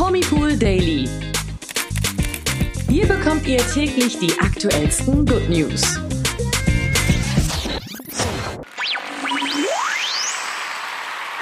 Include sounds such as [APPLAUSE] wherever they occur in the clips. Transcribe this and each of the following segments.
Promipool Daily. Hier bekommt ihr täglich die aktuellsten Good News.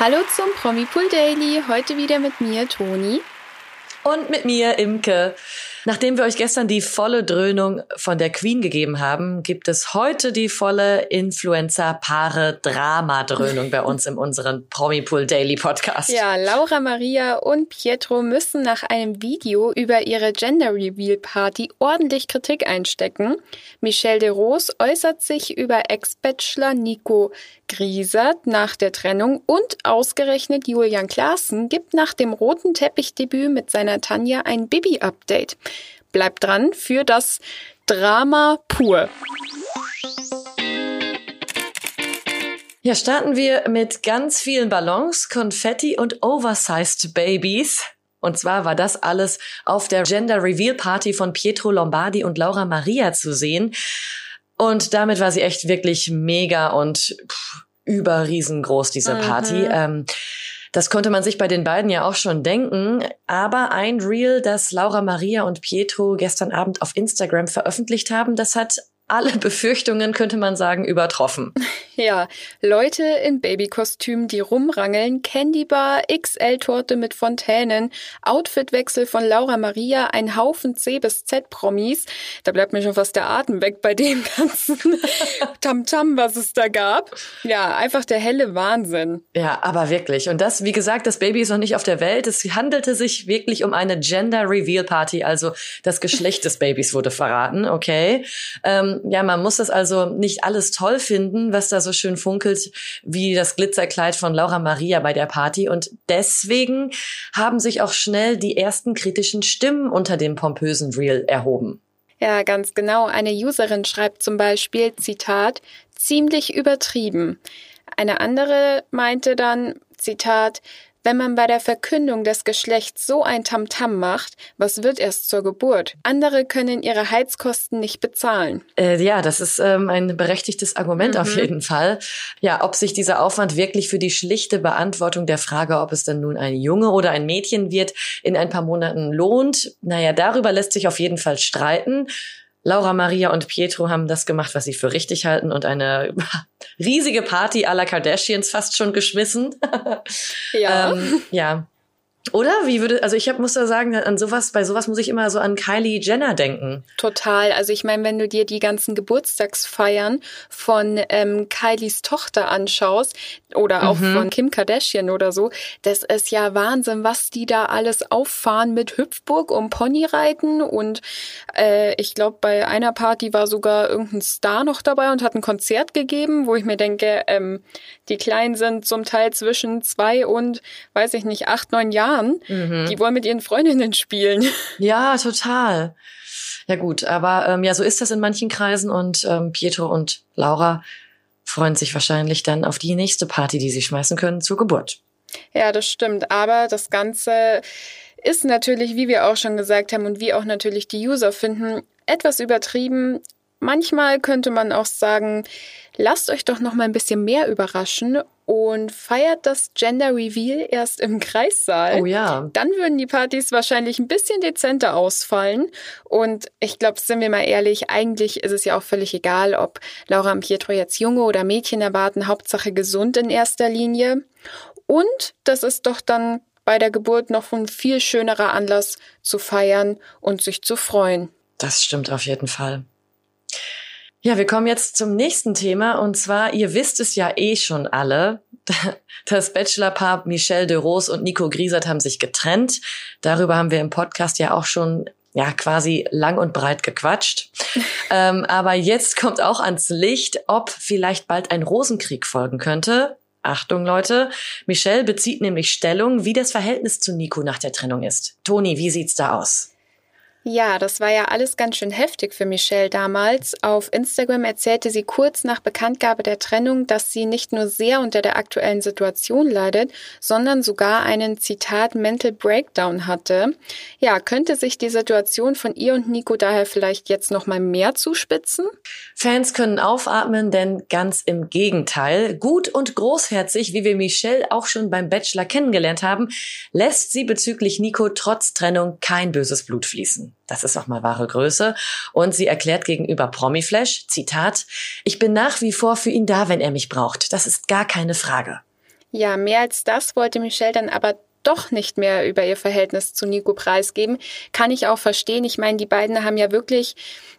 Hallo zum Promipool Daily. Heute wieder mit mir, Toni. Und mit mir, Imke. Nachdem wir euch gestern die volle Dröhnung von der Queen gegeben haben, gibt es heute die volle Influencer-Paare-Drama-Dröhnung bei uns in unserem Promipool Daily Podcast. Ja, Laura Maria und Pietro müssen nach einem Video über ihre Gender Reveal Party ordentlich Kritik einstecken. Michelle de Rose äußert sich über Ex-Bachelor Nico Griesert nach der Trennung und ausgerechnet Julian Klaassen gibt nach dem roten Teppichdebüt mit seiner Tanja ein Bibi-Update. Bleibt dran für das Drama pur. Ja, starten wir mit ganz vielen Ballons, Konfetti und Oversized Babies. Und zwar war das alles auf der Gender Reveal Party von Pietro Lombardi und Laura Maria zu sehen. Und damit war sie echt wirklich mega und pff, überriesengroß, diese Party. Mhm. Ähm, das konnte man sich bei den beiden ja auch schon denken. Aber ein Reel, das Laura Maria und Pietro gestern Abend auf Instagram veröffentlicht haben, das hat alle Befürchtungen, könnte man sagen, übertroffen. [LAUGHS] Ja, Leute in Babykostümen, die rumrangeln, Candybar, XL-Torte mit Fontänen, Outfitwechsel von Laura Maria, ein Haufen C bis Z-Promis. Da bleibt mir schon fast der Atem weg bei dem ganzen [LAUGHS] Tamtam, was es da gab. Ja, einfach der helle Wahnsinn. Ja, aber wirklich. Und das, wie gesagt, das Baby ist noch nicht auf der Welt. Es handelte sich wirklich um eine Gender Reveal Party, also das Geschlecht des Babys wurde verraten, okay. Ähm, ja, man muss das also nicht alles toll finden, was da so schön funkelt, wie das Glitzerkleid von Laura Maria bei der Party. Und deswegen haben sich auch schnell die ersten kritischen Stimmen unter dem pompösen Reel erhoben. Ja, ganz genau. Eine Userin schreibt zum Beispiel, Zitat, ziemlich übertrieben. Eine andere meinte dann, Zitat, wenn man bei der Verkündung des Geschlechts so ein Tamtam macht, was wird erst zur Geburt? Andere können ihre Heizkosten nicht bezahlen. Äh, ja, das ist ähm, ein berechtigtes Argument mhm. auf jeden Fall. Ja, ob sich dieser Aufwand wirklich für die schlichte Beantwortung der Frage, ob es dann nun ein Junge oder ein Mädchen wird, in ein paar Monaten lohnt, naja, darüber lässt sich auf jeden Fall streiten. Laura Maria und Pietro haben das gemacht, was sie für richtig halten und eine [LAUGHS] riesige Party à la Kardashians fast schon geschmissen. [LAUGHS] Ja. ähm, ja. Oder? Wie würde, also ich hab, muss da sagen, an sowas, bei sowas muss ich immer so an Kylie Jenner denken. Total. Also ich meine, wenn du dir die ganzen Geburtstagsfeiern von ähm, Kylies Tochter anschaust oder auch mhm. von Kim Kardashian oder so, das ist ja Wahnsinn, was die da alles auffahren mit Hüpfburg und Ponyreiten und äh, ich glaube, bei einer Party war sogar irgendein Star noch dabei und hat ein Konzert gegeben, wo ich mir denke, ähm, die Kleinen sind zum Teil zwischen zwei und, weiß ich nicht, acht, neun Jahren Jahren. Mhm. Die wollen mit ihren Freundinnen spielen. [LAUGHS] Ja, total. Ja gut, aber ähm, ja, so ist das in manchen Kreisen und ähm, Pietro und Laura freuen sich wahrscheinlich dann auf die nächste Party, die sie schmeißen können zur Geburt. Ja, das stimmt. Aber das Ganze ist natürlich, wie wir auch schon gesagt haben und wie auch natürlich die User finden, etwas übertrieben. Manchmal könnte man auch sagen, lasst euch doch noch mal ein bisschen mehr überraschen und feiert das Gender Reveal erst im Kreissaal. Oh ja. Dann würden die Partys wahrscheinlich ein bisschen dezenter ausfallen. Und ich glaube, sind wir mal ehrlich, eigentlich ist es ja auch völlig egal, ob Laura und Pietro jetzt Junge oder Mädchen erwarten, Hauptsache gesund in erster Linie. Und das ist doch dann bei der Geburt noch ein viel schönerer Anlass zu feiern und sich zu freuen. Das stimmt auf jeden Fall. Ja, wir kommen jetzt zum nächsten Thema und zwar, ihr wisst es ja eh schon alle, [LAUGHS] das Bachelorpaar Michelle de Rose und Nico Griesert haben sich getrennt. Darüber haben wir im Podcast ja auch schon ja quasi lang und breit gequatscht. [LAUGHS] ähm, aber jetzt kommt auch ans Licht, ob vielleicht bald ein Rosenkrieg folgen könnte. Achtung, Leute. Michelle bezieht nämlich Stellung, wie das Verhältnis zu Nico nach der Trennung ist. Toni, wie sieht's da aus? Ja, das war ja alles ganz schön heftig für Michelle damals. Auf Instagram erzählte sie kurz nach Bekanntgabe der Trennung, dass sie nicht nur sehr unter der aktuellen Situation leidet, sondern sogar einen Zitat Mental Breakdown hatte. Ja, könnte sich die Situation von ihr und Nico daher vielleicht jetzt noch mal mehr zuspitzen? Fans können aufatmen, denn ganz im Gegenteil, gut und großherzig, wie wir Michelle auch schon beim Bachelor kennengelernt haben, lässt sie bezüglich Nico trotz Trennung kein böses Blut fließen. Das ist auch mal wahre Größe. Und sie erklärt gegenüber Promiflash, Zitat, ich bin nach wie vor für ihn da, wenn er mich braucht. Das ist gar keine Frage. Ja, mehr als das wollte Michelle dann aber doch nicht mehr über ihr Verhältnis zu Nico preisgeben, kann ich auch verstehen. Ich meine, die beiden haben ja wirklich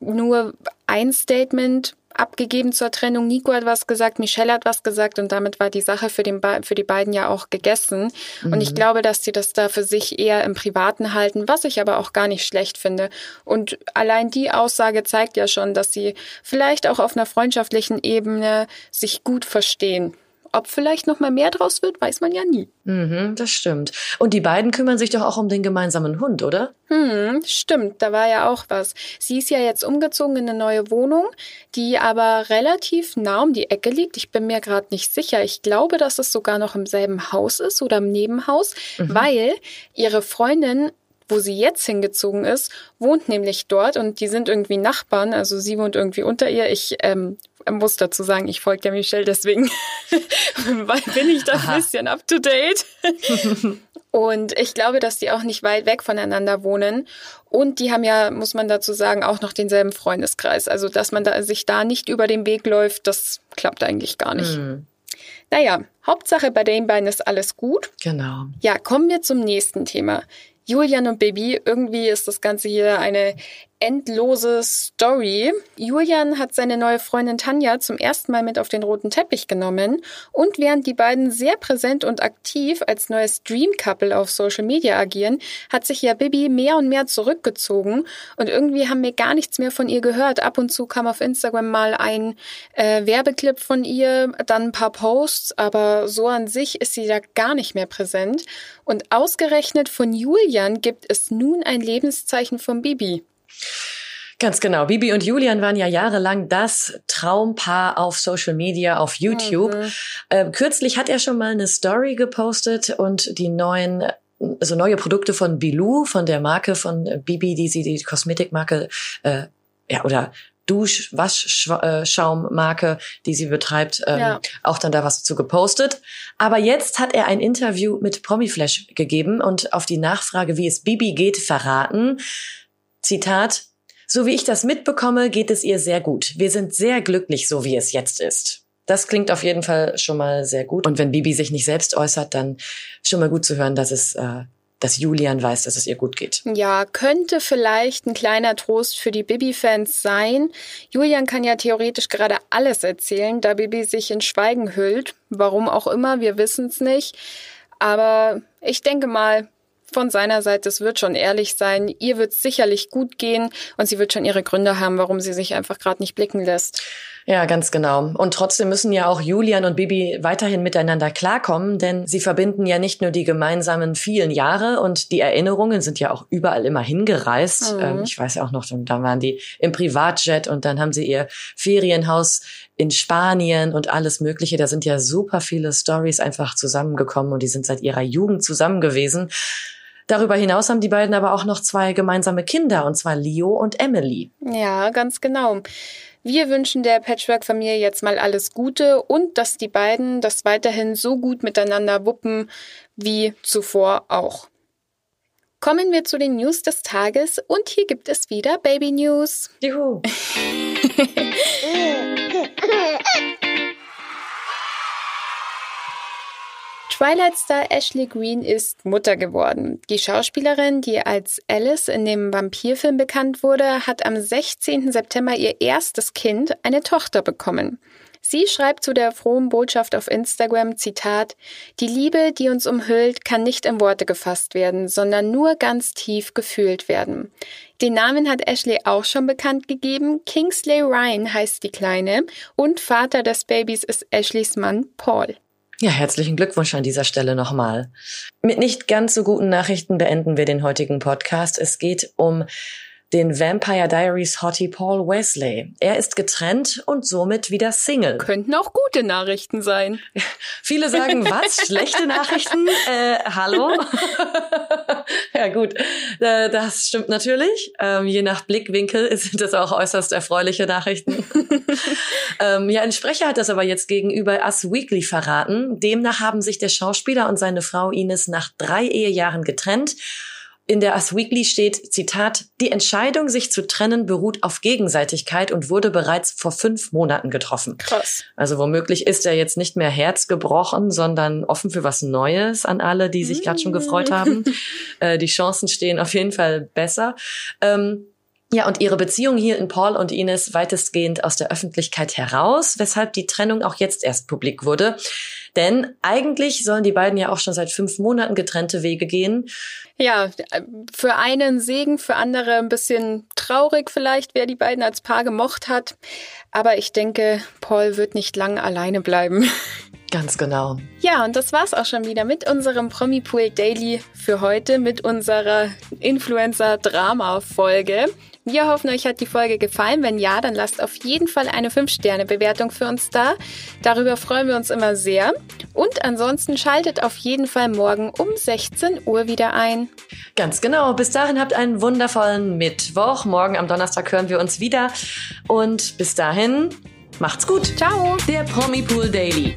nur ein Statement abgegeben zur Trennung. Nico hat was gesagt, Michelle hat was gesagt und damit war die Sache für, den für die beiden ja auch gegessen. Mhm. Und ich mhm. glaube, dass sie das da für sich eher im Privaten halten, was ich aber auch gar nicht schlecht finde. Und allein die Aussage zeigt ja schon, dass sie vielleicht auch auf einer freundschaftlichen Ebene sich gut verstehen. Ob vielleicht noch mal mehr draus wird, weiß man ja nie. Mhm, das stimmt. Und die beiden kümmern sich doch auch um den gemeinsamen Hund, oder? Hm, stimmt. Da war ja auch was. Sie ist ja jetzt umgezogen in eine neue Wohnung, die aber relativ nah um die Ecke liegt. Ich bin mir gerade nicht sicher. Ich glaube, dass es sogar noch im selben Haus ist oder im Nebenhaus, mhm. weil ihre Freundin wo sie jetzt hingezogen ist, wohnt nämlich dort und die sind irgendwie Nachbarn. Also sie wohnt irgendwie unter ihr. Ich ähm, muss dazu sagen, ich folge der Michelle, deswegen [LAUGHS] bin ich da ein bisschen up to date. Und ich glaube, dass die auch nicht weit weg voneinander wohnen. Und die haben ja, muss man dazu sagen, auch noch denselben Freundeskreis. Also, dass man da, sich da nicht über den Weg läuft, das klappt eigentlich gar nicht. Mhm. Naja, Hauptsache bei den beiden ist alles gut. Genau. Ja, kommen wir zum nächsten Thema. Julian und Baby, irgendwie ist das Ganze hier eine endlose Story. Julian hat seine neue Freundin Tanja zum ersten Mal mit auf den roten Teppich genommen und während die beiden sehr präsent und aktiv als neues Dream Couple auf Social Media agieren, hat sich ja Bibi mehr und mehr zurückgezogen und irgendwie haben wir gar nichts mehr von ihr gehört. Ab und zu kam auf Instagram mal ein äh, Werbeclip von ihr, dann ein paar Posts, aber so an sich ist sie da gar nicht mehr präsent. Und ausgerechnet von Julian gibt es nun ein Lebenszeichen von Bibi. Ganz genau. Bibi und Julian waren ja jahrelang das Traumpaar auf Social Media, auf YouTube. Mhm. Ähm, kürzlich hat er schon mal eine Story gepostet und die neuen also neue Produkte von Bilou, von der Marke von Bibi, die sie die Kosmetikmarke äh, ja oder Dusch-Waschschaummarke, die sie betreibt, ähm, ja. auch dann da was zu gepostet. Aber jetzt hat er ein Interview mit Promiflash gegeben und auf die Nachfrage, wie es Bibi geht, verraten, Zitat, so wie ich das mitbekomme, geht es ihr sehr gut. Wir sind sehr glücklich, so wie es jetzt ist. Das klingt auf jeden Fall schon mal sehr gut. Und wenn Bibi sich nicht selbst äußert, dann schon mal gut zu hören, dass es, äh, dass Julian weiß, dass es ihr gut geht. Ja, könnte vielleicht ein kleiner Trost für die Bibi-Fans sein. Julian kann ja theoretisch gerade alles erzählen, da Bibi sich in Schweigen hüllt. Warum auch immer, wir wissen es nicht. Aber ich denke mal, von seiner Seite, es wird schon ehrlich sein, ihr wird sicherlich gut gehen und sie wird schon ihre Gründe haben, warum sie sich einfach gerade nicht blicken lässt. Ja, ganz genau. Und trotzdem müssen ja auch Julian und Bibi weiterhin miteinander klarkommen, denn sie verbinden ja nicht nur die gemeinsamen vielen Jahre und die Erinnerungen sind ja auch überall immer hingereist. Mhm. Ähm, ich weiß ja auch noch, da waren die im Privatjet und dann haben sie ihr Ferienhaus in Spanien und alles Mögliche. Da sind ja super viele Stories einfach zusammengekommen und die sind seit ihrer Jugend zusammen gewesen. Darüber hinaus haben die beiden aber auch noch zwei gemeinsame Kinder, und zwar Leo und Emily. Ja, ganz genau. Wir wünschen der Patchwork-Familie jetzt mal alles Gute und dass die beiden das weiterhin so gut miteinander wuppen wie zuvor auch. Kommen wir zu den News des Tages und hier gibt es wieder Baby News. Juhu. [LAUGHS] Twilight-Star Ashley Green ist Mutter geworden. Die Schauspielerin, die als Alice in dem Vampirfilm bekannt wurde, hat am 16. September ihr erstes Kind, eine Tochter, bekommen. Sie schreibt zu der frohen Botschaft auf Instagram, Zitat, Die Liebe, die uns umhüllt, kann nicht in Worte gefasst werden, sondern nur ganz tief gefühlt werden. Den Namen hat Ashley auch schon bekannt gegeben. Kingsley Ryan heißt die Kleine und Vater des Babys ist Ashleys Mann Paul. Ja, herzlichen Glückwunsch an dieser Stelle nochmal. Mit nicht ganz so guten Nachrichten beenden wir den heutigen Podcast. Es geht um den Vampire Diaries Hottie Paul Wesley. Er ist getrennt und somit wieder Single. Könnten auch gute Nachrichten sein. [LAUGHS] Viele sagen, was? Schlechte Nachrichten? [LAUGHS] Äh, hallo? [LAUGHS] ja gut, äh, das stimmt natürlich. Ähm, je nach Blickwinkel sind das auch äußerst erfreuliche Nachrichten. ähm, ja, ein Sprecher hat das aber jetzt gegenüber Us Weekly verraten. Demnach haben sich der Schauspieler und seine Frau Ines nach drei Ehejahren getrennt in der Us Weekly steht, Zitat, die Entscheidung, sich zu trennen, beruht auf Gegenseitigkeit und wurde bereits vor fünf Monaten getroffen. Krass. Also womöglich ist er jetzt nicht mehr herzgebrochen, sondern offen für was Neues an alle, die sich gerade schon gefreut haben. Äh, die Chancen stehen auf jeden Fall besser. Ähm, ja, und ihre Beziehung hielten Paul und Ines weitestgehend aus der Öffentlichkeit heraus, weshalb die Trennung auch jetzt erst publik wurde. Denn eigentlich sollen die beiden ja auch schon seit fünf Monaten getrennte Wege gehen. Ja, für einen Segen, für andere ein bisschen traurig vielleicht, wer die beiden als Paar gemocht hat. Aber ich denke, Paul wird nicht lang alleine bleiben. [LAUGHS] Ganz genau. Ja, und das war's auch schon wieder mit unserem Promipool Daily für heute, mit unserer Influencer-Drama-Folge. Wir hoffen, euch hat die Folge gefallen. Wenn ja, dann lasst auf jeden Fall eine 5-Sterne-Bewertung für uns da. Darüber freuen wir uns immer sehr. Und ansonsten schaltet auf jeden Fall morgen um 16 Uhr wieder ein. Ganz genau. Bis dahin habt einen wundervollen Mittwoch. Morgen am Donnerstag hören wir uns wieder. Und bis dahin, macht's gut. Ciao. Der Promi Pool Daily.